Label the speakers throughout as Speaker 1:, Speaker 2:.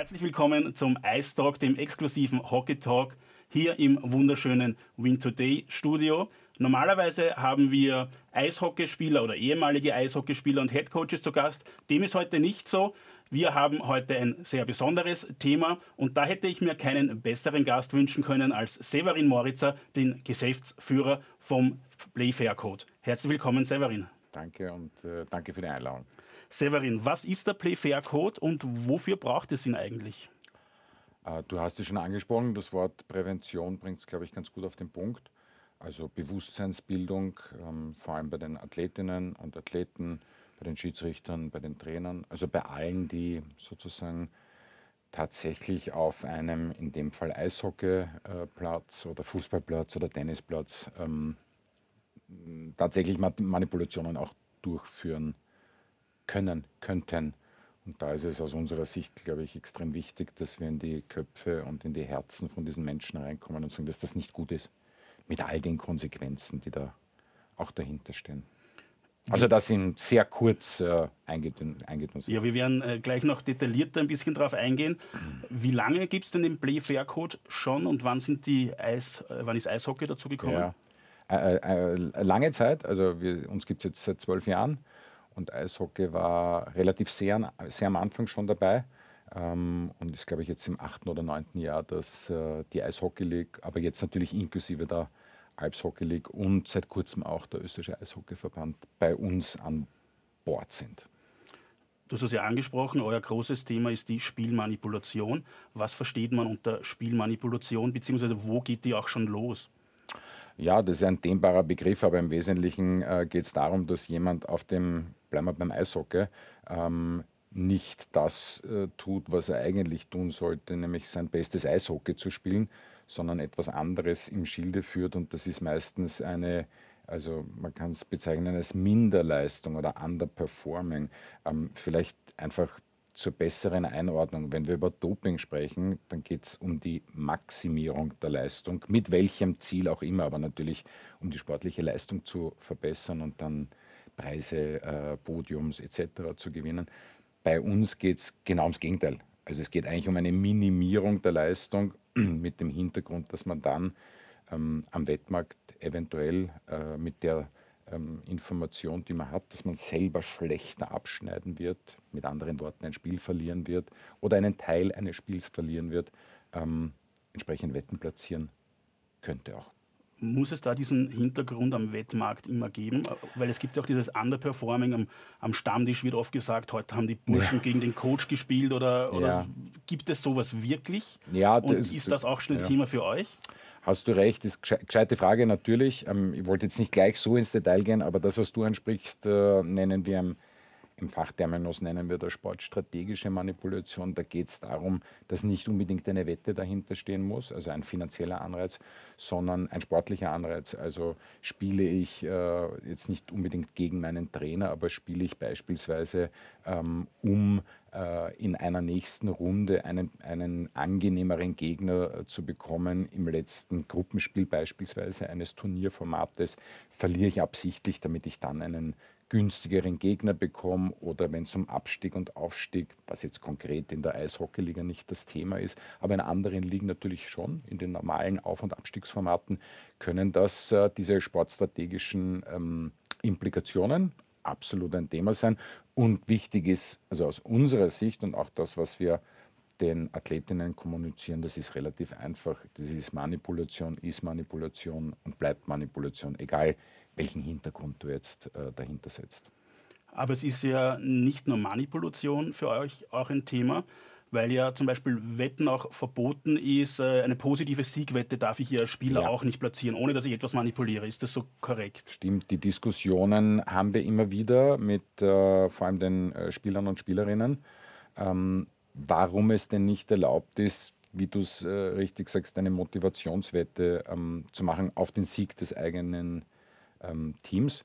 Speaker 1: Herzlich willkommen zum Ice Talk, dem exklusiven Hockey Talk hier im wunderschönen Win Today Studio. Normalerweise haben wir Eishockeyspieler oder ehemalige Eishockeyspieler und Headcoaches zu Gast. Dem ist heute nicht so. Wir haben heute ein sehr besonderes Thema und da hätte ich mir keinen besseren Gast wünschen können als Severin Moritzer, den Geschäftsführer vom Playfair Code. Herzlich willkommen, Severin.
Speaker 2: Danke und äh, danke für die Einladung.
Speaker 1: Severin, was ist der Playfair Code und wofür braucht es ihn eigentlich?
Speaker 2: Äh, du hast es schon angesprochen, das Wort Prävention bringt es, glaube ich, ganz gut auf den Punkt. Also Bewusstseinsbildung, ähm, vor allem bei den Athletinnen und Athleten, bei den Schiedsrichtern, bei den Trainern, also bei allen, die sozusagen tatsächlich auf einem, in dem Fall Eishockeyplatz oder Fußballplatz oder Tennisplatz, ähm, tatsächlich Manipulationen auch durchführen können, könnten. Und da ist es aus unserer Sicht, glaube ich, extrem wichtig, dass wir in die Köpfe und in die Herzen von diesen Menschen reinkommen und sagen, dass das nicht gut ist. Mit all den Konsequenzen, die da auch dahinter stehen. Also das sind sehr kurz äh, eingetun.
Speaker 1: Ja, wir werden äh, gleich noch detaillierter ein bisschen darauf eingehen. Wie lange gibt es denn den Play Fair Code schon und wann, sind die Eis, äh, wann ist Eishockey dazu gekommen? Ja.
Speaker 2: Äh, lange Zeit, also wir, uns gibt es jetzt seit zwölf Jahren und Eishockey war relativ sehr, sehr am Anfang schon dabei ähm, und ist, glaube ich, jetzt im achten oder neunten Jahr, dass äh, die Eishockey League, aber jetzt natürlich inklusive der Alps Hockey League und seit kurzem auch der österreichische Eishockeyverband bei uns an Bord sind.
Speaker 1: Du hast es ja angesprochen, euer großes Thema ist die Spielmanipulation. Was versteht man unter Spielmanipulation, beziehungsweise wo geht die auch schon los?
Speaker 2: Ja, das ist ein dehnbarer Begriff, aber im Wesentlichen äh, geht es darum, dass jemand auf dem, bleiben wir beim Eishockey, ähm, nicht das äh, tut, was er eigentlich tun sollte, nämlich sein bestes Eishockey zu spielen, sondern etwas anderes im Schilde führt und das ist meistens eine, also man kann es bezeichnen als Minderleistung oder Underperforming. Ähm, vielleicht einfach zur besseren Einordnung. Wenn wir über Doping sprechen, dann geht es um die Maximierung der Leistung, mit welchem Ziel auch immer, aber natürlich um die sportliche Leistung zu verbessern und dann Preise, äh, Podiums etc. zu gewinnen. Bei uns geht es genau ums Gegenteil. Also es geht eigentlich um eine Minimierung der Leistung mit dem Hintergrund, dass man dann ähm, am Wettmarkt eventuell äh, mit der ähm, Information, die man hat, dass man selber schlechter abschneiden wird, mit anderen Worten ein Spiel verlieren wird oder einen Teil eines Spiels verlieren wird, ähm, entsprechend Wetten platzieren könnte auch.
Speaker 1: Muss es da diesen Hintergrund am Wettmarkt immer geben? Weil es gibt ja auch dieses Underperforming am, am Stammtisch, wird oft gesagt, heute haben die Burschen ja. gegen den Coach gespielt oder, oder ja. gibt es sowas wirklich? Ja, Und das, ist das auch schon ein ja. Thema für euch?
Speaker 2: Hast du recht, ist eine gescheite Frage natürlich. Ähm, ich wollte jetzt nicht gleich so ins Detail gehen, aber das, was du ansprichst, äh, nennen wir im im Fachterminus nennen wir das sportstrategische Manipulation. Da geht es darum, dass nicht unbedingt eine Wette dahinter stehen muss, also ein finanzieller Anreiz, sondern ein sportlicher Anreiz. Also spiele ich äh, jetzt nicht unbedingt gegen meinen Trainer, aber spiele ich beispielsweise ähm, um äh, in einer nächsten Runde einen, einen angenehmeren Gegner äh, zu bekommen. Im letzten Gruppenspiel beispielsweise eines Turnierformates verliere ich absichtlich, damit ich dann einen günstigeren Gegner bekomme oder wenn es um Abstieg und Aufstieg, was jetzt konkret in der Eishockeyliga nicht das Thema ist, aber in anderen Ligen natürlich schon, in den normalen Auf- und Abstiegsformaten, können das äh, diese sportstrategischen ähm, Implikationen absolut ein Thema sein. Und wichtig ist, also aus unserer Sicht und auch das, was wir den Athletinnen kommunizieren, das ist relativ einfach. Das ist Manipulation, ist Manipulation und bleibt Manipulation, egal welchen Hintergrund du jetzt äh, dahinter setzt.
Speaker 1: Aber es ist ja nicht nur Manipulation für euch auch ein Thema, weil ja zum Beispiel Wetten auch verboten ist. Äh, eine positive Siegwette darf ich hier als Spieler ja. auch nicht platzieren, ohne dass ich etwas manipuliere. Ist das so korrekt?
Speaker 2: Stimmt, die Diskussionen haben wir immer wieder mit äh, vor allem den äh, Spielern und Spielerinnen, ähm, warum es denn nicht erlaubt ist, wie du es äh, richtig sagst, eine Motivationswette ähm, zu machen auf den Sieg des eigenen ähm, Teams.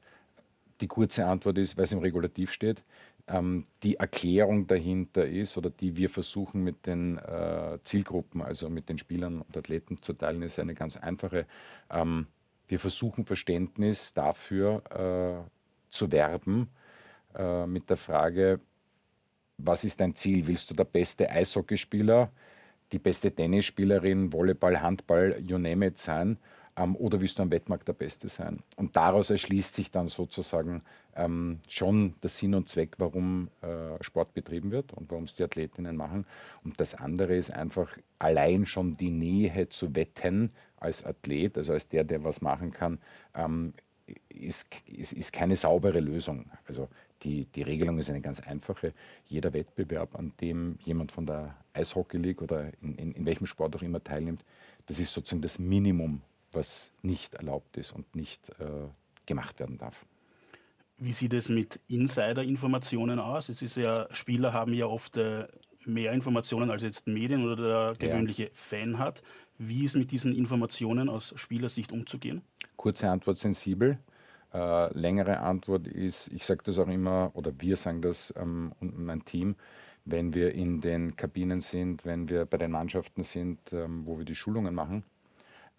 Speaker 2: Die kurze Antwort ist, weil es im Regulativ steht. Ähm, die Erklärung dahinter ist oder die wir versuchen mit den äh, Zielgruppen, also mit den Spielern und Athleten zu teilen, ist eine ganz einfache. Ähm, wir versuchen Verständnis dafür äh, zu werben äh, mit der Frage, was ist dein Ziel? Willst du der beste Eishockeyspieler, die beste Tennisspielerin, Volleyball, Handball, you name it sein? Ähm, oder willst du am Wettmarkt der Beste sein? Und daraus erschließt sich dann sozusagen ähm, schon der Sinn und Zweck, warum äh, Sport betrieben wird und warum es die Athletinnen machen. Und das andere ist einfach allein schon die Nähe zu wetten als Athlet, also als der, der was machen kann, ähm, ist, ist, ist keine saubere Lösung. Also die, die Regelung ist eine ganz einfache. Jeder Wettbewerb, an dem jemand von der Eishockey League oder in, in, in welchem Sport auch immer teilnimmt, das ist sozusagen das Minimum, was nicht erlaubt ist und nicht äh, gemacht werden darf.
Speaker 1: Wie sieht es mit Insider-Informationen aus? Es ist ja, Spieler haben ja oft äh, mehr Informationen als jetzt Medien oder der gewöhnliche ja. Fan hat. Wie ist mit diesen Informationen aus Spielersicht umzugehen?
Speaker 2: Kurze Antwort sensibel. Äh, längere Antwort ist, ich sage das auch immer, oder wir sagen das ähm, und mein Team, wenn wir in den Kabinen sind, wenn wir bei den Mannschaften sind, ähm, wo wir die Schulungen machen,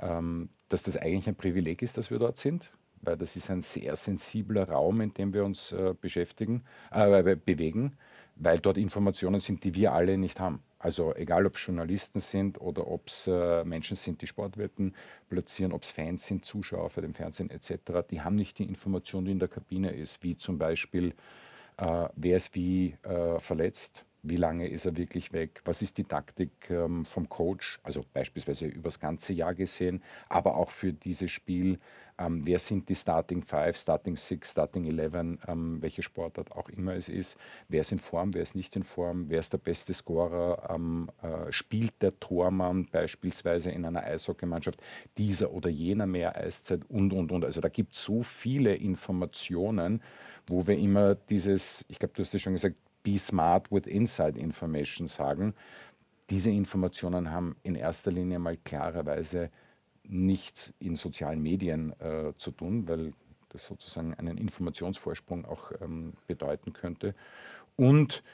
Speaker 2: ähm, dass das eigentlich ein Privileg ist, dass wir dort sind, weil das ist ein sehr sensibler Raum, in dem wir uns äh, beschäftigen, äh, bewegen, weil dort Informationen sind, die wir alle nicht haben. Also egal, ob es Journalisten sind oder ob es äh, Menschen sind, die Sportwetten platzieren, ob es Fans sind, Zuschauer für den Fernsehen etc., die haben nicht die Information, die in der Kabine ist, wie zum Beispiel, äh, wer ist wie äh, verletzt, wie lange ist er wirklich weg, was ist die Taktik ähm, vom Coach, also beispielsweise über das ganze Jahr gesehen, aber auch für dieses Spiel, ähm, wer sind die Starting Five, Starting Six, Starting Eleven, ähm, welche Sportart auch immer es ist, wer ist in Form, wer ist nicht in Form, wer ist der beste Scorer, ähm, äh, spielt der Tormann beispielsweise in einer Eishockeymannschaft dieser oder jener mehr Eiszeit? Und, und, und. Also da gibt es so viele Informationen, wo wir immer dieses, ich glaube, du hast es schon gesagt, be smart with inside information sagen. Diese Informationen haben in erster Linie mal klarerweise nichts in sozialen Medien äh, zu tun, weil das sozusagen einen Informationsvorsprung auch ähm, bedeuten könnte. Und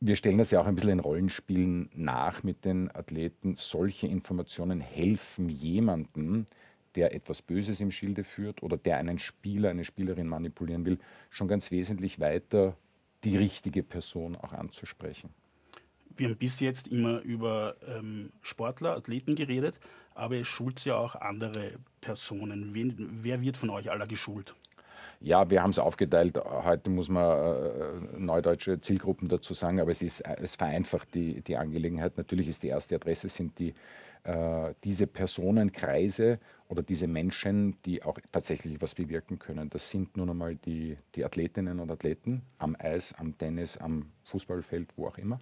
Speaker 2: wir stellen das ja auch ein bisschen in Rollenspielen nach mit den Athleten. Solche Informationen helfen jemandem, der etwas Böses im Schilde führt oder der einen Spieler, eine Spielerin manipulieren will, schon ganz wesentlich weiter die richtige Person auch anzusprechen.
Speaker 1: Wir haben bis jetzt immer über ähm, Sportler, Athleten geredet, aber es schult ja auch andere Personen. Wen, wer wird von euch aller geschult?
Speaker 2: Ja, wir haben es aufgeteilt. Heute muss man äh, neudeutsche Zielgruppen dazu sagen, aber es, ist, es vereinfacht die, die Angelegenheit. Natürlich ist die erste Adresse sind die, äh, diese Personenkreise oder diese Menschen, die auch tatsächlich was bewirken können. Das sind nun einmal die, die Athletinnen und Athleten am Eis, am Tennis, am Fußballfeld, wo auch immer.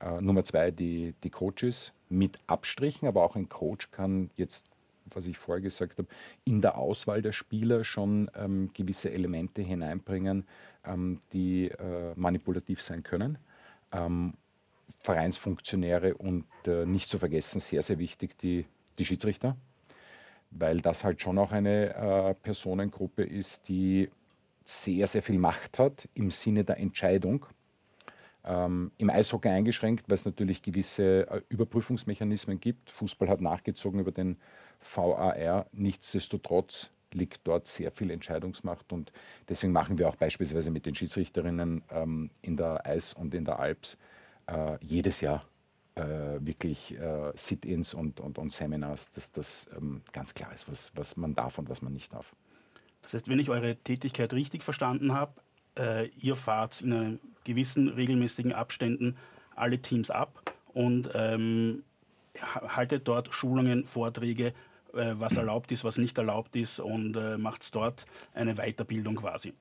Speaker 2: Äh, Nummer zwei, die, die Coaches mit Abstrichen, aber auch ein Coach kann jetzt, was ich vorher gesagt habe, in der Auswahl der Spieler schon ähm, gewisse Elemente hineinbringen, ähm, die äh, manipulativ sein können. Ähm, Vereinsfunktionäre und äh, nicht zu vergessen, sehr, sehr wichtig, die, die Schiedsrichter weil das halt schon auch eine äh, Personengruppe ist, die sehr, sehr viel Macht hat im Sinne der Entscheidung. Ähm, Im Eishockey eingeschränkt, weil es natürlich gewisse äh, Überprüfungsmechanismen gibt. Fußball hat nachgezogen über den VAR. Nichtsdestotrotz liegt dort sehr viel Entscheidungsmacht und deswegen machen wir auch beispielsweise mit den Schiedsrichterinnen ähm, in der Eis und in der Alps äh, jedes Jahr äh, wirklich äh, Sit-ins und, und, und, Seminars, dass das ähm, ganz klar ist, was, was man darf und was man nicht darf.
Speaker 1: Das heißt, wenn ich eure Tätigkeit richtig verstanden habe, äh, ihr fahrt in gewissen regelmäßigen Abständen alle Teams ab und ähm, haltet dort Schulungen, Vorträge, was erlaubt ist, was nicht erlaubt ist und äh, macht dort eine Weiterbildung quasi.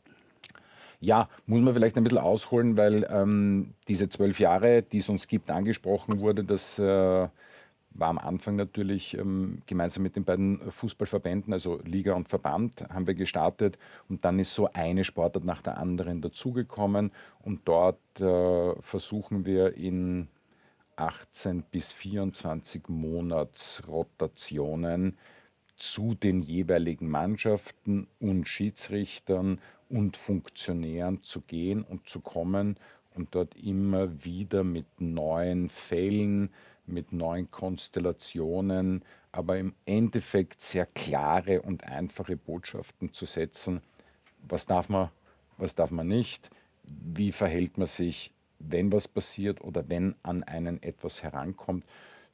Speaker 2: Ja, muss man vielleicht ein bisschen ausholen, weil ähm, diese zwölf Jahre, die es uns gibt, angesprochen wurde, das äh, war am Anfang natürlich ähm, gemeinsam mit den beiden Fußballverbänden, also Liga und Verband, haben wir gestartet und dann ist so eine Sportart nach der anderen dazugekommen und dort äh, versuchen wir in 18 bis 24 Monatsrotationen zu den jeweiligen Mannschaften und Schiedsrichtern und Funktionären zu gehen und zu kommen und dort immer wieder mit neuen Fällen, mit neuen Konstellationen, aber im Endeffekt sehr klare und einfache Botschaften zu setzen. Was darf man, was darf man nicht? Wie verhält man sich, wenn was passiert oder wenn an einen etwas herankommt,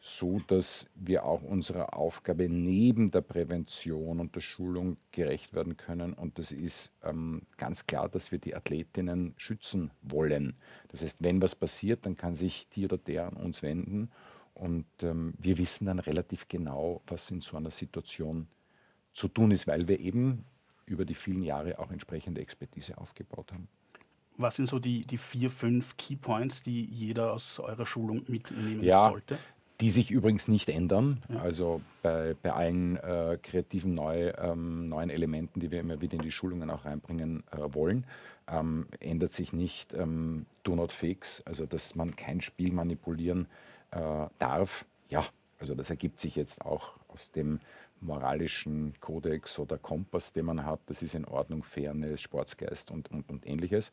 Speaker 2: so dass wir auch unserer Aufgabe neben der Prävention und der Schulung gerecht werden können. Und das ist ähm, ganz klar, dass wir die Athletinnen schützen wollen. Das heißt, wenn was passiert, dann kann sich die oder der an uns wenden. Und ähm, wir wissen dann relativ genau, was in so einer Situation zu tun ist, weil wir eben über die vielen Jahre auch entsprechende Expertise aufgebaut haben.
Speaker 1: Was sind so die, die vier, fünf Key Points, die jeder aus eurer Schulung mitnehmen
Speaker 2: ja,
Speaker 1: sollte?
Speaker 2: Die sich übrigens nicht ändern. Ja. Also bei, bei allen äh, kreativen neu, ähm, neuen Elementen, die wir immer wieder in die Schulungen auch reinbringen äh, wollen, ähm, ändert sich nicht ähm, Do not fix, also dass man kein Spiel manipulieren äh, darf. Ja, also das ergibt sich jetzt auch aus dem moralischen Kodex oder Kompass, den man hat. Das ist in Ordnung, Fairness, Sportsgeist und, und, und ähnliches.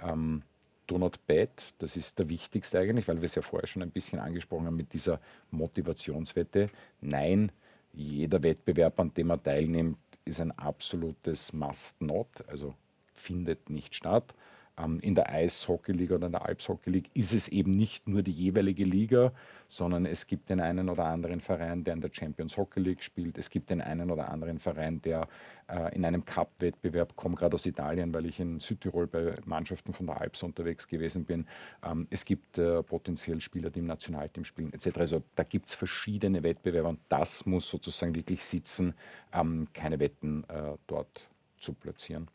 Speaker 2: Ähm, Do not bet, das ist der wichtigste eigentlich, weil wir es ja vorher schon ein bisschen angesprochen haben mit dieser Motivationswette. Nein, jeder Wettbewerb, an dem man teilnimmt, ist ein absolutes Must-Not, also findet nicht statt. Ähm, in der Eishockey-Liga oder in der Alpshockey League ist es eben nicht nur die jeweilige Liga, sondern es gibt den einen oder anderen Verein, der in der Champions Hockey League spielt. Es gibt den einen oder anderen Verein, der äh, in einem Cup-Wettbewerb, komme gerade aus Italien, weil ich in Südtirol bei Mannschaften von der Alps unterwegs gewesen bin. Ähm, es gibt äh, potenziell Spieler, die im Nationalteam spielen, etc. Also da gibt es verschiedene Wettbewerbe und das muss sozusagen wirklich sitzen, ähm, keine Wetten äh, dort zu platzieren.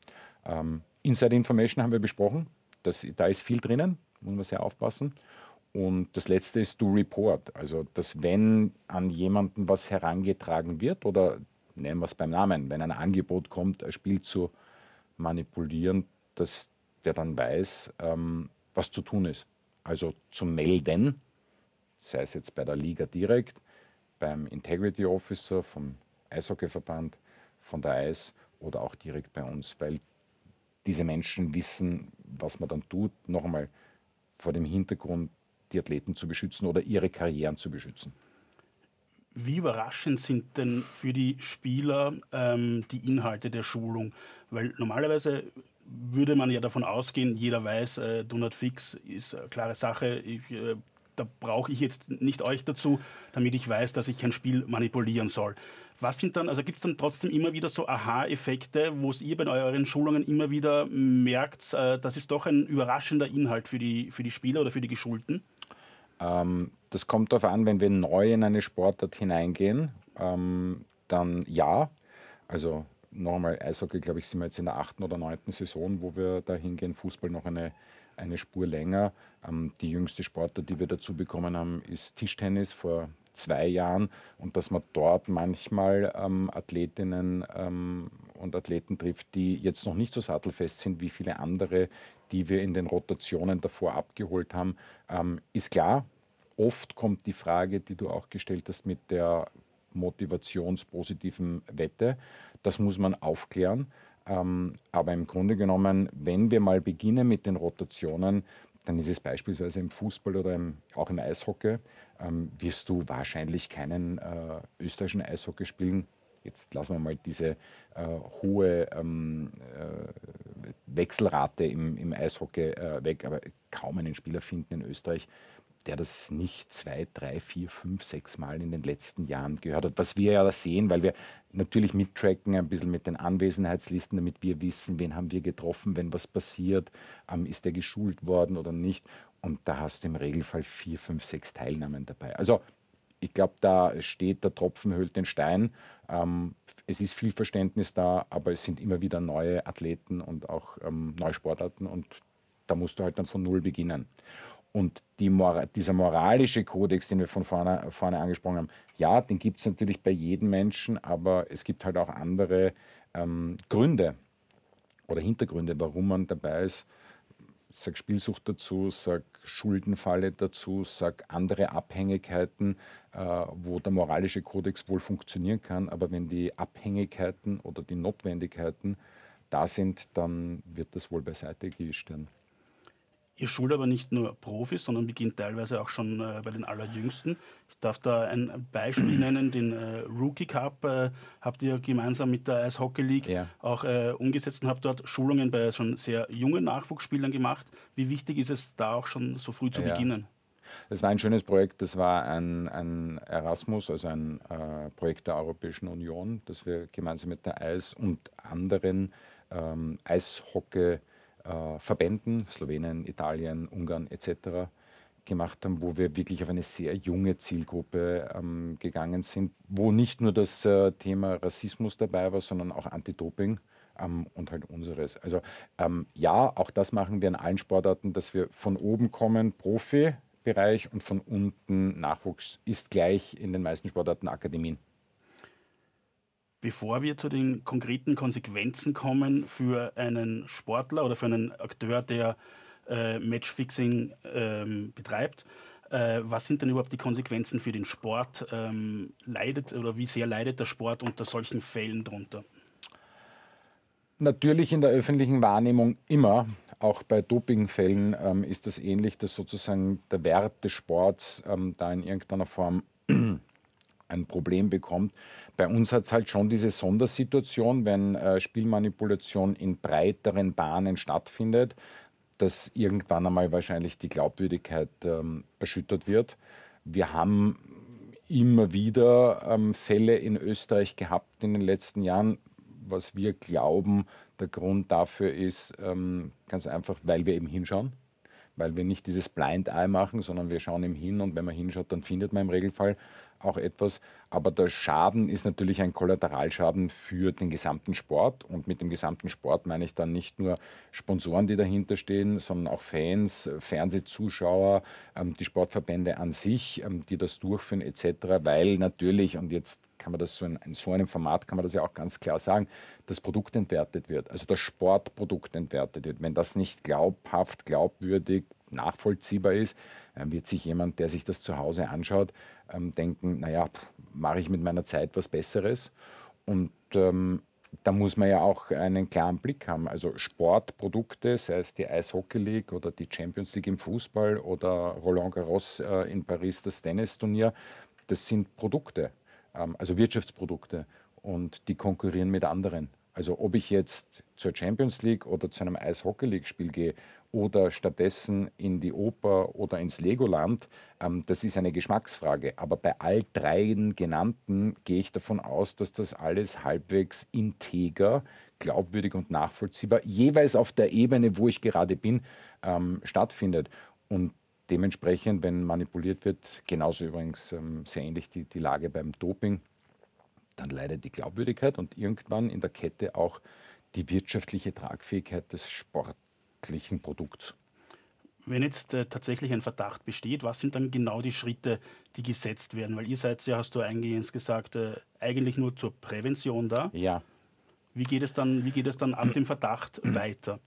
Speaker 2: Ähm, Inside Information haben wir besprochen. Das, da ist viel drinnen, muss man sehr aufpassen. Und das letzte ist to report. Also, dass wenn an jemanden was herangetragen wird oder nennen wir es beim Namen, wenn ein Angebot kommt, ein Spiel zu manipulieren, dass der dann weiß, ähm, was zu tun ist. Also zu melden, sei es jetzt bei der Liga direkt, beim Integrity Officer vom Eishockeyverband, von der Eis oder auch direkt bei uns, weil diese Menschen wissen, was man dann tut, noch einmal vor dem Hintergrund, die Athleten zu beschützen oder ihre Karrieren zu beschützen.
Speaker 1: Wie überraschend sind denn für die Spieler ähm, die Inhalte der Schulung? Weil normalerweise würde man ja davon ausgehen, jeder weiß, äh, Do Not Fix ist eine klare Sache. Ich, äh, da brauche ich jetzt nicht euch dazu, damit ich weiß, dass ich kein Spiel manipulieren soll. Was sind dann, also gibt es dann trotzdem immer wieder so Aha-Effekte, wo ihr bei euren Schulungen immer wieder merkt, äh, das ist doch ein überraschender Inhalt für die, für die Spieler oder für die Geschulten?
Speaker 2: Ähm, das kommt darauf an, wenn wir neu in eine Sportart hineingehen, ähm, dann ja. Also nochmal, Eishockey, glaube ich, sind wir jetzt in der achten oder neunten Saison, wo wir da hingehen. Fußball noch eine, eine Spur länger. Ähm, die jüngste Sportart, die wir dazu bekommen haben, ist Tischtennis vor zwei Jahren und dass man dort manchmal ähm, Athletinnen ähm, und Athleten trifft, die jetzt noch nicht so sattelfest sind wie viele andere, die wir in den Rotationen davor abgeholt haben, ähm, ist klar. Oft kommt die Frage, die du auch gestellt hast, mit der motivationspositiven Wette. Das muss man aufklären. Ähm, aber im Grunde genommen, wenn wir mal beginnen mit den Rotationen, dann ist es beispielsweise im Fußball oder im, auch im Eishockey, ähm, wirst du wahrscheinlich keinen äh, österreichischen Eishockey spielen. Jetzt lassen wir mal diese äh, hohe ähm, äh, Wechselrate im, im Eishockey äh, weg, aber kaum einen Spieler finden in Österreich, der das nicht zwei, drei, vier, fünf, sechs Mal in den letzten Jahren gehört hat. Was wir ja sehen, weil wir natürlich mittracken, ein bisschen mit den Anwesenheitslisten, damit wir wissen, wen haben wir getroffen, wenn was passiert, ähm, ist der geschult worden oder nicht. Und da hast du im Regelfall vier, fünf, sechs Teilnahmen dabei. Also ich glaube, da steht der Tropfen höhlt den Stein. Ähm, es ist viel Verständnis da, aber es sind immer wieder neue Athleten und auch ähm, neue Sportarten und da musst du halt dann von Null beginnen. Und die Mora dieser moralische Kodex, den wir von vorne, vorne angesprochen haben, ja, den gibt es natürlich bei jedem Menschen, aber es gibt halt auch andere ähm, Gründe oder Hintergründe, warum man dabei ist. Sag Spielsucht dazu, sag Schuldenfalle dazu, sag andere Abhängigkeiten, äh, wo der moralische Kodex wohl funktionieren kann, aber wenn die Abhängigkeiten oder die Notwendigkeiten da sind, dann wird das wohl beiseite werden.
Speaker 1: Ihr schult aber nicht nur Profis, sondern beginnt teilweise auch schon äh, bei den Allerjüngsten. Ich darf da ein Beispiel nennen, den äh, Rookie Cup äh, habt ihr gemeinsam mit der Eishockey League ja. auch äh, umgesetzt und habt dort Schulungen bei schon sehr jungen Nachwuchsspielern gemacht. Wie wichtig ist es da auch schon so früh zu ja. beginnen?
Speaker 2: Das war ein schönes Projekt. Das war ein, ein Erasmus, also ein äh, Projekt der Europäischen Union, das wir gemeinsam mit der Eis und anderen ähm, Eishockey äh, Verbänden, Slowenien, Italien, Ungarn etc. gemacht haben, wo wir wirklich auf eine sehr junge Zielgruppe ähm, gegangen sind, wo nicht nur das äh, Thema Rassismus dabei war, sondern auch Anti-Doping ähm, und halt unseres. Also ähm, ja, auch das machen wir in allen Sportarten, dass wir von oben kommen, Profibereich und von unten Nachwuchs ist gleich in den meisten Sportarten Akademien.
Speaker 1: Bevor wir zu den konkreten Konsequenzen kommen für einen Sportler oder für einen Akteur, der äh, Matchfixing ähm, betreibt, äh, was sind denn überhaupt die Konsequenzen für den Sport? Ähm, leidet oder wie sehr leidet der Sport unter solchen Fällen drunter?
Speaker 2: Natürlich in der öffentlichen Wahrnehmung immer, auch bei Dopingfällen ähm, ist das ähnlich, dass sozusagen der Wert des Sports ähm, da in irgendeiner Form ein Problem bekommt. Bei uns hat es halt schon diese Sondersituation, wenn äh, Spielmanipulation in breiteren Bahnen stattfindet, dass irgendwann einmal wahrscheinlich die Glaubwürdigkeit ähm, erschüttert wird. Wir haben immer wieder ähm, Fälle in Österreich gehabt in den letzten Jahren. Was wir glauben, der Grund dafür ist ähm, ganz einfach, weil wir eben hinschauen, weil wir nicht dieses Blind Eye machen, sondern wir schauen eben hin und wenn man hinschaut, dann findet man im Regelfall auch etwas. Aber der Schaden ist natürlich ein Kollateralschaden für den gesamten Sport. Und mit dem gesamten Sport meine ich dann nicht nur Sponsoren, die dahinter stehen, sondern auch Fans, Fernsehzuschauer, ähm, die Sportverbände an sich, ähm, die das durchführen etc. Weil natürlich, und jetzt kann man das so in, in so einem Format, kann man das ja auch ganz klar sagen, das Produkt entwertet wird, also das Sportprodukt entwertet wird. Wenn das nicht glaubhaft, glaubwürdig, nachvollziehbar ist, wird sich jemand, der sich das zu Hause anschaut, ähm, denken, naja, mache ich mit meiner Zeit was Besseres. Und ähm, da muss man ja auch einen klaren Blick haben. Also Sportprodukte, sei es die Eishockey League oder die Champions League im Fußball oder Roland Garros äh, in Paris, das Tennisturnier, das sind Produkte, ähm, also Wirtschaftsprodukte und die konkurrieren mit anderen. Also ob ich jetzt zur Champions League oder zu einem Eishockey League Spiel gehe oder stattdessen in die Oper oder ins Legoland, ähm, das ist eine Geschmacksfrage. Aber bei all dreien genannten gehe ich davon aus, dass das alles halbwegs integer, glaubwürdig und nachvollziehbar, jeweils auf der Ebene, wo ich gerade bin, ähm, stattfindet. Und dementsprechend, wenn manipuliert wird, genauso übrigens ähm, sehr ähnlich die, die Lage beim Doping, dann leidet die Glaubwürdigkeit und irgendwann in der Kette auch die wirtschaftliche Tragfähigkeit des Sports wirklichen Produkts.
Speaker 1: Wenn jetzt äh, tatsächlich ein Verdacht besteht, was sind dann genau die Schritte, die gesetzt werden? Weil ihr seid ja, hast du eingehend gesagt, äh, eigentlich nur zur Prävention da.
Speaker 2: Ja.
Speaker 1: Wie geht es dann, wie geht es dann ab dem Verdacht weiter?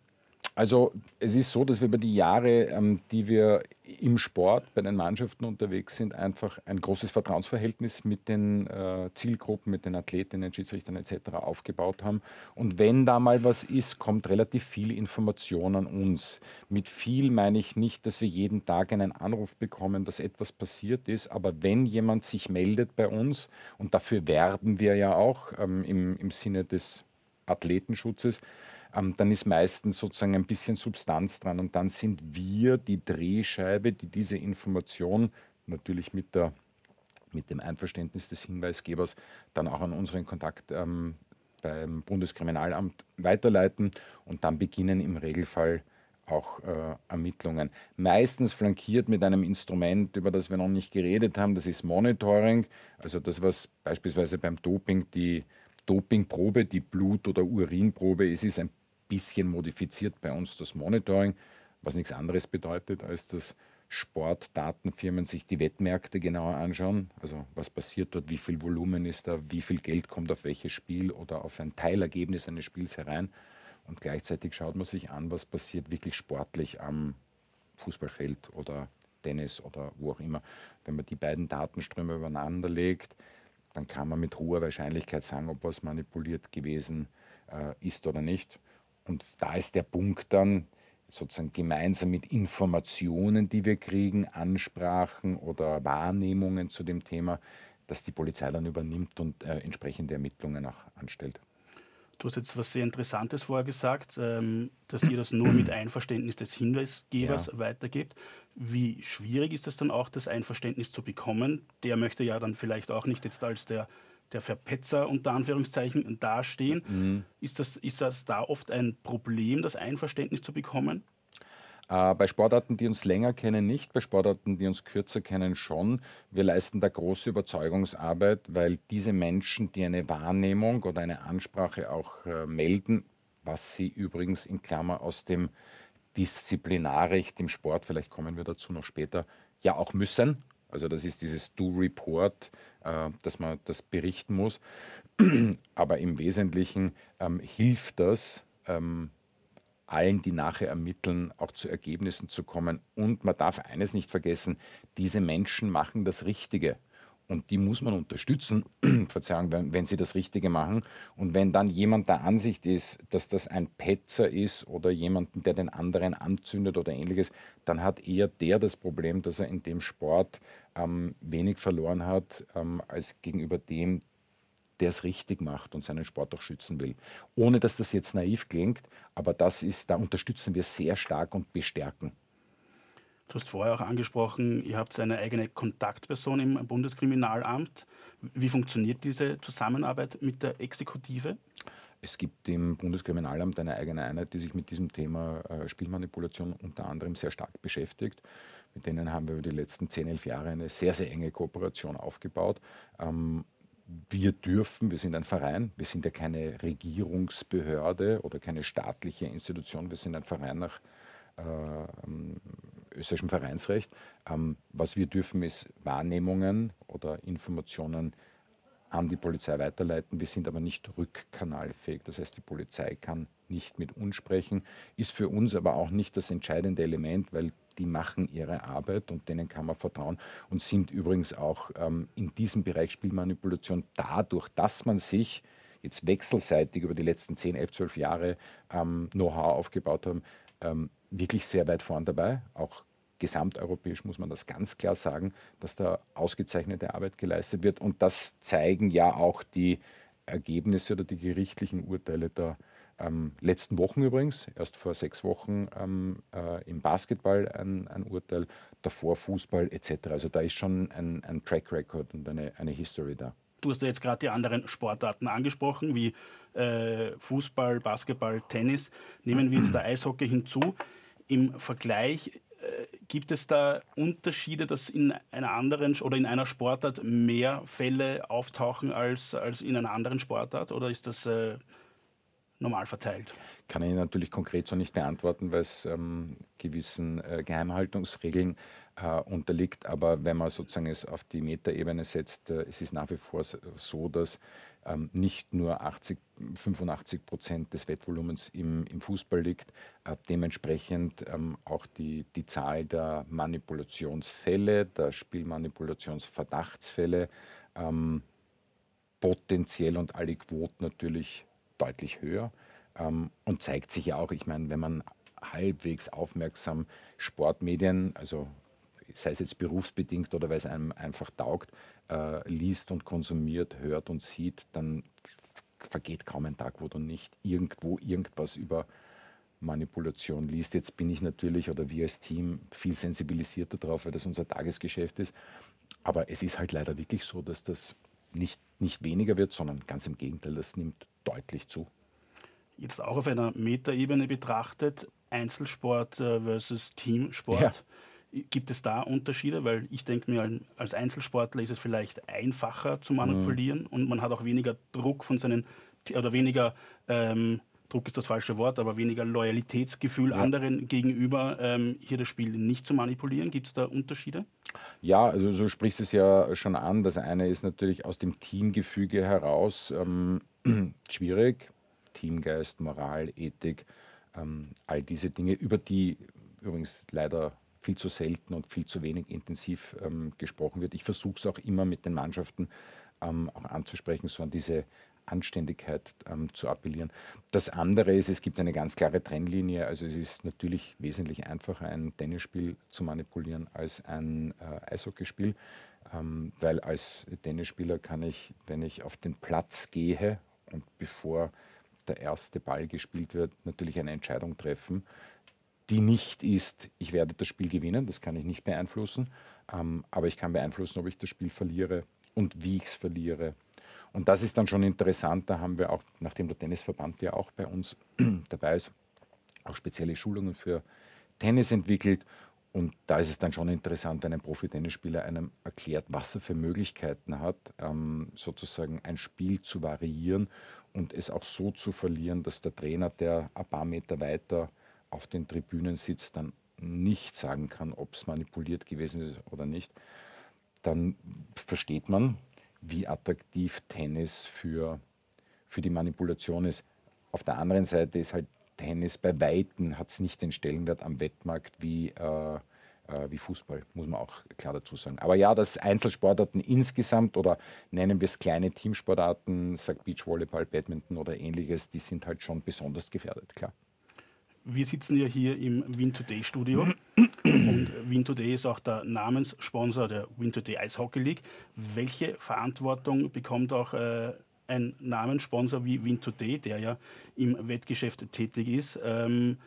Speaker 2: Also es ist so, dass wir über die Jahre, ähm, die wir im Sport bei den Mannschaften unterwegs sind, einfach ein großes Vertrauensverhältnis mit den äh, Zielgruppen, mit den Athletinnen, Schiedsrichtern etc. aufgebaut haben. Und wenn da mal was ist, kommt relativ viel Information an uns. Mit viel meine ich nicht, dass wir jeden Tag einen Anruf bekommen, dass etwas passiert ist, aber wenn jemand sich meldet bei uns, und dafür werben wir ja auch ähm, im, im Sinne des Athletenschutzes, ähm, dann ist meistens sozusagen ein bisschen Substanz dran und dann sind wir die Drehscheibe, die diese Information natürlich mit, der, mit dem Einverständnis des Hinweisgebers dann auch an unseren Kontakt ähm, beim Bundeskriminalamt weiterleiten und dann beginnen im Regelfall auch äh, Ermittlungen. Meistens flankiert mit einem Instrument, über das wir noch nicht geredet haben, das ist Monitoring, also das, was beispielsweise beim Doping die Dopingprobe, die Blut- oder Urinprobe ist, ist ein bisschen modifiziert bei uns das Monitoring, was nichts anderes bedeutet, als dass Sportdatenfirmen sich die Wettmärkte genauer anschauen. Also was passiert dort, wie viel Volumen ist da, wie viel Geld kommt auf welches Spiel oder auf ein Teilergebnis eines Spiels herein. Und gleichzeitig schaut man sich an, was passiert wirklich sportlich am Fußballfeld oder Tennis oder wo auch immer. Wenn man die beiden Datenströme übereinander legt, dann kann man mit hoher Wahrscheinlichkeit sagen, ob was manipuliert gewesen äh, ist oder nicht. Und da ist der Punkt dann, sozusagen gemeinsam mit Informationen, die wir kriegen, Ansprachen oder Wahrnehmungen zu dem Thema, dass die Polizei dann übernimmt und äh, entsprechende Ermittlungen auch anstellt.
Speaker 1: Du hast jetzt was sehr Interessantes vorher gesagt, ähm, dass ihr das nur mit Einverständnis des Hinweisgebers ja. weitergebt. Wie schwierig ist es dann auch, das Einverständnis zu bekommen? Der möchte ja dann vielleicht auch nicht jetzt als der, der Verpetzer unter Anführungszeichen dastehen. Mhm. Ist, das, ist das da oft ein Problem, das Einverständnis zu bekommen?
Speaker 2: Äh, bei Sportarten, die uns länger kennen, nicht. Bei Sportarten, die uns kürzer kennen, schon. Wir leisten da große Überzeugungsarbeit, weil diese Menschen, die eine Wahrnehmung oder eine Ansprache auch äh, melden, was sie übrigens in Klammer aus dem Disziplinarrecht im Sport, vielleicht kommen wir dazu noch später, ja auch müssen. Also das ist dieses Do-Report, äh, dass man das berichten muss. Aber im Wesentlichen ähm, hilft das, ähm, allen, die nachher ermitteln, auch zu Ergebnissen zu kommen. Und man darf eines nicht vergessen, diese Menschen machen das Richtige. Und die muss man unterstützen, Verzeihung, wenn, wenn, sie das Richtige machen. Und wenn dann jemand der Ansicht ist, dass das ein Petzer ist oder jemanden, der den anderen anzündet oder ähnliches, dann hat eher der das Problem, dass er in dem Sport ähm, wenig verloren hat, ähm, als gegenüber dem, der es richtig macht und seinen Sport auch schützen will. Ohne dass das jetzt naiv klingt, aber das ist, da unterstützen wir sehr stark und bestärken.
Speaker 1: Du hast vorher auch angesprochen, ihr habt eine eigene Kontaktperson im Bundeskriminalamt. Wie funktioniert diese Zusammenarbeit mit der Exekutive?
Speaker 2: Es gibt im Bundeskriminalamt eine eigene Einheit, die sich mit diesem Thema äh, Spielmanipulation unter anderem sehr stark beschäftigt. Mit denen haben wir über die letzten 10, 11 Jahre eine sehr, sehr enge Kooperation aufgebaut. Ähm, wir dürfen, wir sind ein Verein, wir sind ja keine Regierungsbehörde oder keine staatliche Institution, wir sind ein Verein nach äh, österreichischem Vereinsrecht. Ähm, was wir dürfen, ist Wahrnehmungen oder Informationen an die Polizei weiterleiten. Wir sind aber nicht rückkanalfähig. Das heißt, die Polizei kann nicht mit uns sprechen, ist für uns aber auch nicht das entscheidende Element, weil die machen ihre Arbeit und denen kann man vertrauen und sind übrigens auch ähm, in diesem Bereich Spielmanipulation dadurch, dass man sich jetzt wechselseitig über die letzten 10, 11, 12 Jahre ähm, Know-how aufgebaut haben, ähm, wirklich sehr weit vorn dabei. Auch gesamteuropäisch muss man das ganz klar sagen, dass da ausgezeichnete Arbeit geleistet wird. Und das zeigen ja auch die Ergebnisse oder die gerichtlichen Urteile der ähm, letzten Wochen übrigens, erst vor sechs Wochen ähm, äh, im Basketball ein, ein, Urteil, davor Fußball etc. Also da ist schon ein, ein Track Record und eine, eine History da.
Speaker 1: Du hast ja jetzt gerade die anderen Sportarten angesprochen, wie äh, Fußball, Basketball, Tennis. Nehmen wir jetzt da Eishockey hinzu. Im Vergleich äh, gibt es da Unterschiede, dass in einer anderen oder in einer Sportart mehr Fälle auftauchen als, als in einer anderen Sportart? Oder ist das äh, normal verteilt?
Speaker 2: Kann ich natürlich konkret so nicht beantworten, weil es ähm, gewissen äh, Geheimhaltungsregeln äh, unterliegt. Aber wenn man sozusagen es auf die Metaebene setzt, äh, es ist nach wie vor so, dass ähm, nicht nur 80, 85 Prozent des Wettvolumens im, im Fußball liegt, äh, dementsprechend ähm, auch die, die Zahl der Manipulationsfälle, der Spielmanipulationsverdachtsfälle ähm, potenziell und alle Quoten natürlich deutlich höher ähm, und zeigt sich ja auch, ich meine, wenn man halbwegs aufmerksam Sportmedien, also sei es jetzt berufsbedingt oder weil es einem einfach taugt, äh, liest und konsumiert, hört und sieht, dann vergeht kaum ein Tag, wo du nicht irgendwo irgendwas über Manipulation liest. Jetzt bin ich natürlich oder wir als Team viel sensibilisierter darauf, weil das unser Tagesgeschäft ist. Aber es ist halt leider wirklich so, dass das nicht, nicht weniger wird, sondern ganz im Gegenteil, das nimmt deutlich zu.
Speaker 1: Jetzt auch auf einer Metaebene betrachtet, Einzelsport äh, versus Teamsport. Ja. Gibt es da Unterschiede? Weil ich denke mir, als Einzelsportler ist es vielleicht einfacher zu manipulieren mhm. und man hat auch weniger Druck von seinen, oder weniger, ähm, Druck ist das falsche Wort, aber weniger Loyalitätsgefühl ja. anderen gegenüber, ähm, hier das Spiel nicht zu manipulieren. Gibt es da Unterschiede?
Speaker 2: Ja, also so sprichst es ja schon an. Das eine ist natürlich aus dem Teamgefüge heraus ähm, schwierig. Teamgeist, Moral, Ethik, ähm, all diese Dinge, über die übrigens leider viel zu selten und viel zu wenig intensiv ähm, gesprochen wird. Ich versuche es auch immer mit den Mannschaften ähm, auch anzusprechen, so an diese Anständigkeit ähm, zu appellieren. Das andere ist, es gibt eine ganz klare Trennlinie. Also es ist natürlich wesentlich einfacher, ein Tennisspiel zu manipulieren als ein äh, Eishockeyspiel, ähm, weil als Tennisspieler kann ich, wenn ich auf den Platz gehe und bevor der erste Ball gespielt wird, natürlich eine Entscheidung treffen, die nicht ist, ich werde das Spiel gewinnen, das kann ich nicht beeinflussen, ähm, aber ich kann beeinflussen, ob ich das Spiel verliere und wie ich es verliere. Und das ist dann schon interessant, da haben wir auch, nachdem der Tennisverband ja auch bei uns dabei ist, auch spezielle Schulungen für Tennis entwickelt. Und da ist es dann schon interessant, wenn ein Profi-Tennisspieler einem erklärt, was er für Möglichkeiten hat, ähm, sozusagen ein Spiel zu variieren und es auch so zu verlieren, dass der Trainer, der ein paar Meter weiter auf den Tribünen sitzt, dann nicht sagen kann, ob es manipuliert gewesen ist oder nicht, dann versteht man, wie attraktiv Tennis für, für die Manipulation ist. Auf der anderen Seite ist halt Tennis bei Weitem, hat es nicht den Stellenwert am Wettmarkt wie, äh, äh, wie Fußball, muss man auch klar dazu sagen. Aber ja, dass Einzelsportarten insgesamt oder nennen wir es kleine Teamsportarten, sagt Beachvolleyball, Badminton oder ähnliches, die sind halt schon besonders gefährdet, klar.
Speaker 1: Wir sitzen ja hier im Win Today Studio und Win Today ist auch der Namenssponsor der Win Today Hockey League. Welche Verantwortung bekommt auch äh, ein Namenssponsor wie Win Today, der ja im Wettgeschäft tätig ist? Ähm,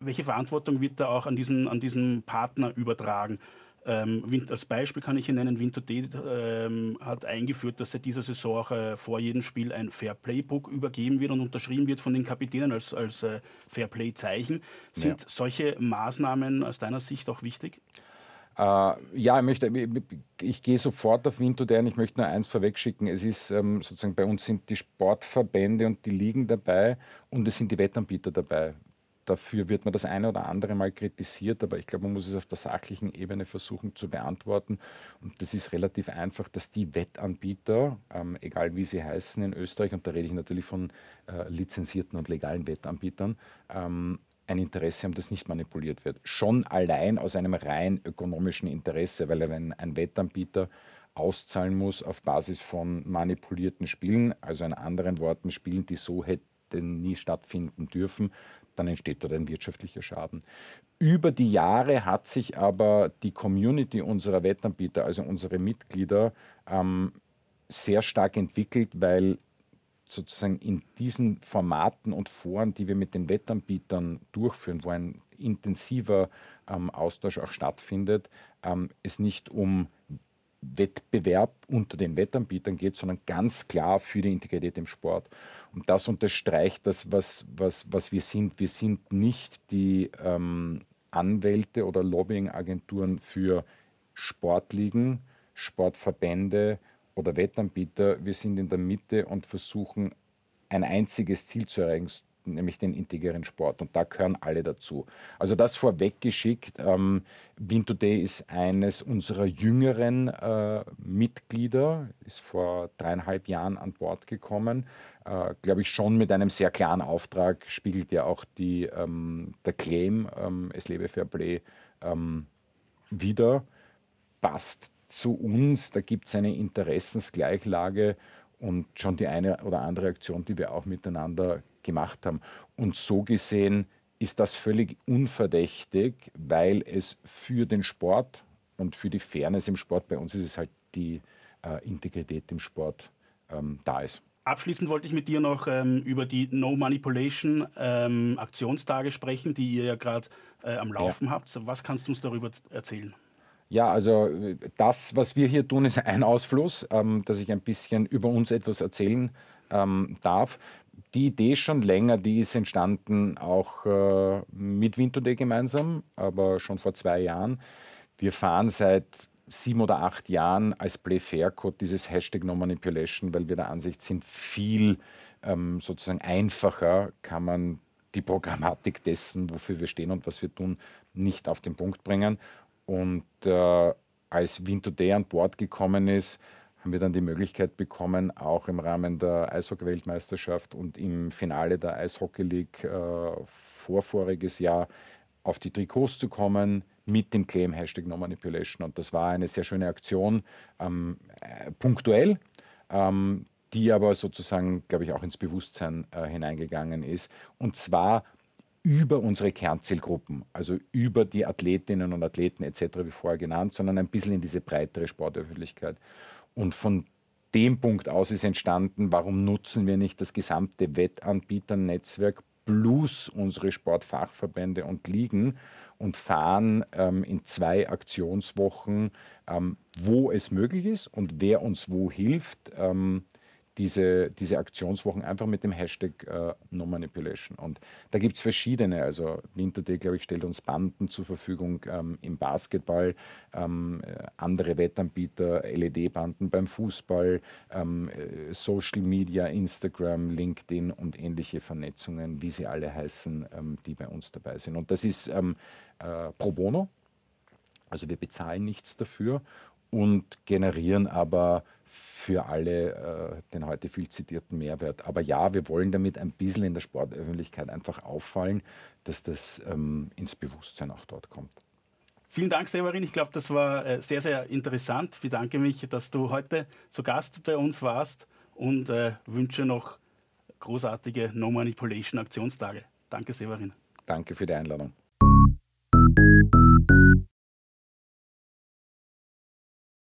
Speaker 1: welche Verantwortung wird da auch an diesen, an diesen Partner übertragen? Ähm, als Beispiel kann ich hier nennen, Winter D ähm, hat eingeführt, dass seit dieser Saison auch, äh, vor jedem Spiel ein Fair Playbook übergeben wird und unterschrieben wird von den Kapitänen als, als äh, Fair Play Zeichen. Sind ja. solche Maßnahmen aus deiner Sicht auch wichtig?
Speaker 2: Äh, ja, ich, möchte, ich, ich, gehe sofort auf Winterday ich möchte nur eins vorwegschicken. Es ist ähm, sozusagen bei uns sind die Sportverbände und die Ligen dabei und es sind die Wettanbieter dabei. Dafür wird man das eine oder andere Mal kritisiert, aber ich glaube, man muss es auf der sachlichen Ebene versuchen zu beantworten. Und das ist relativ einfach, dass die Wettanbieter, ähm, egal wie sie heißen in Österreich, und da rede ich natürlich von äh, lizenzierten und legalen Wettanbietern, ähm, ein Interesse haben, das nicht manipuliert wird. Schon allein aus einem rein ökonomischen Interesse, weil wenn ein Wettanbieter auszahlen muss auf Basis von manipulierten Spielen, also in anderen Worten Spielen, die so hätten nie stattfinden dürfen, dann entsteht dort ein wirtschaftlicher Schaden. Über die Jahre hat sich aber die Community unserer Wettanbieter, also unsere Mitglieder, ähm, sehr stark entwickelt, weil sozusagen in diesen Formaten und Foren, die wir mit den Wettanbietern durchführen, wo ein intensiver ähm, Austausch auch stattfindet, ähm, es nicht um Wettbewerb unter den Wettanbietern geht, sondern ganz klar für die Integrität im Sport. Und das unterstreicht das, was, was, was wir sind. Wir sind nicht die ähm, Anwälte oder Lobbyingagenturen für Sportligen, Sportverbände oder Wettanbieter. Wir sind in der Mitte und versuchen ein einziges Ziel zu erreichen, nämlich den integren Sport. Und da gehören alle dazu. Also das vorweggeschickt. Ähm, Win Today ist eines unserer jüngeren äh, Mitglieder, ist vor dreieinhalb Jahren an Bord gekommen. Äh, Glaube ich schon mit einem sehr klaren Auftrag, spiegelt ja auch die, ähm, der Claim, ähm, es lebe Fair Play, ähm, wieder. Passt zu uns, da gibt es eine Interessensgleichlage und schon die eine oder andere Aktion, die wir auch miteinander gemacht haben. Und so gesehen ist das völlig unverdächtig, weil es für den Sport und für die Fairness im Sport, bei uns ist es halt die äh, Integrität im Sport, ähm, da ist.
Speaker 1: Abschließend wollte ich mit dir noch ähm, über die No Manipulation ähm, Aktionstage sprechen, die ihr ja gerade äh, am Laufen ja. habt. Was kannst du uns darüber erzählen?
Speaker 2: Ja, also das, was wir hier tun, ist ein Ausfluss, ähm, dass ich ein bisschen über uns etwas erzählen ähm, darf die Idee schon länger, die ist entstanden auch äh, mit Winterday gemeinsam, aber schon vor zwei Jahren. Wir fahren seit sieben oder acht Jahren als Play Fair Code dieses Hashtag No Manipulation, weil wir der Ansicht sind, viel ähm, sozusagen einfacher kann man die Programmatik dessen, wofür wir stehen und was wir tun, nicht auf den Punkt bringen. Und äh, als Winterday an Bord gekommen ist, haben wir dann die Möglichkeit bekommen, auch im Rahmen der Eishockey-Weltmeisterschaft und im Finale der Eishockey League äh, vorvoriges Jahr auf die Trikots zu kommen mit dem Claim Hashtag No Manipulation. Und das war eine sehr schöne Aktion, ähm, äh, punktuell. Ähm, die aber sozusagen, glaube ich, auch ins Bewusstsein äh, hineingegangen ist. Und zwar über unsere Kernzielgruppen, also über die Athletinnen und Athleten etc., wie vorher genannt, sondern ein bisschen in diese breitere Sportöffentlichkeit. Und von dem Punkt aus ist entstanden, warum nutzen wir nicht das gesamte Wettanbieternetzwerk plus unsere Sportfachverbände und Ligen und fahren ähm, in zwei Aktionswochen, ähm, wo es möglich ist und wer uns wo hilft, ähm, diese, diese Aktionswochen einfach mit dem Hashtag äh, No Manipulation. Und da gibt es verschiedene. Also Winterday, glaube ich, stellt uns Banden zur Verfügung ähm, im Basketball, ähm, äh, andere Wettanbieter, LED-Banden beim Fußball, ähm, äh, Social Media, Instagram, LinkedIn und ähnliche Vernetzungen, wie sie alle heißen, ähm, die bei uns dabei sind. Und das ist ähm, äh, pro bono. Also wir bezahlen nichts dafür und generieren aber für alle äh, den heute viel zitierten Mehrwert. Aber ja, wir wollen damit ein bisschen in der Sportöffentlichkeit einfach auffallen, dass das ähm, ins Bewusstsein auch dort kommt.
Speaker 1: Vielen Dank, Severin. Ich glaube, das war äh, sehr, sehr interessant. Ich bedanke mich, dass du heute zu Gast bei uns warst und äh, wünsche noch großartige No Manipulation Aktionstage. Danke, Severin.
Speaker 2: Danke für die Einladung.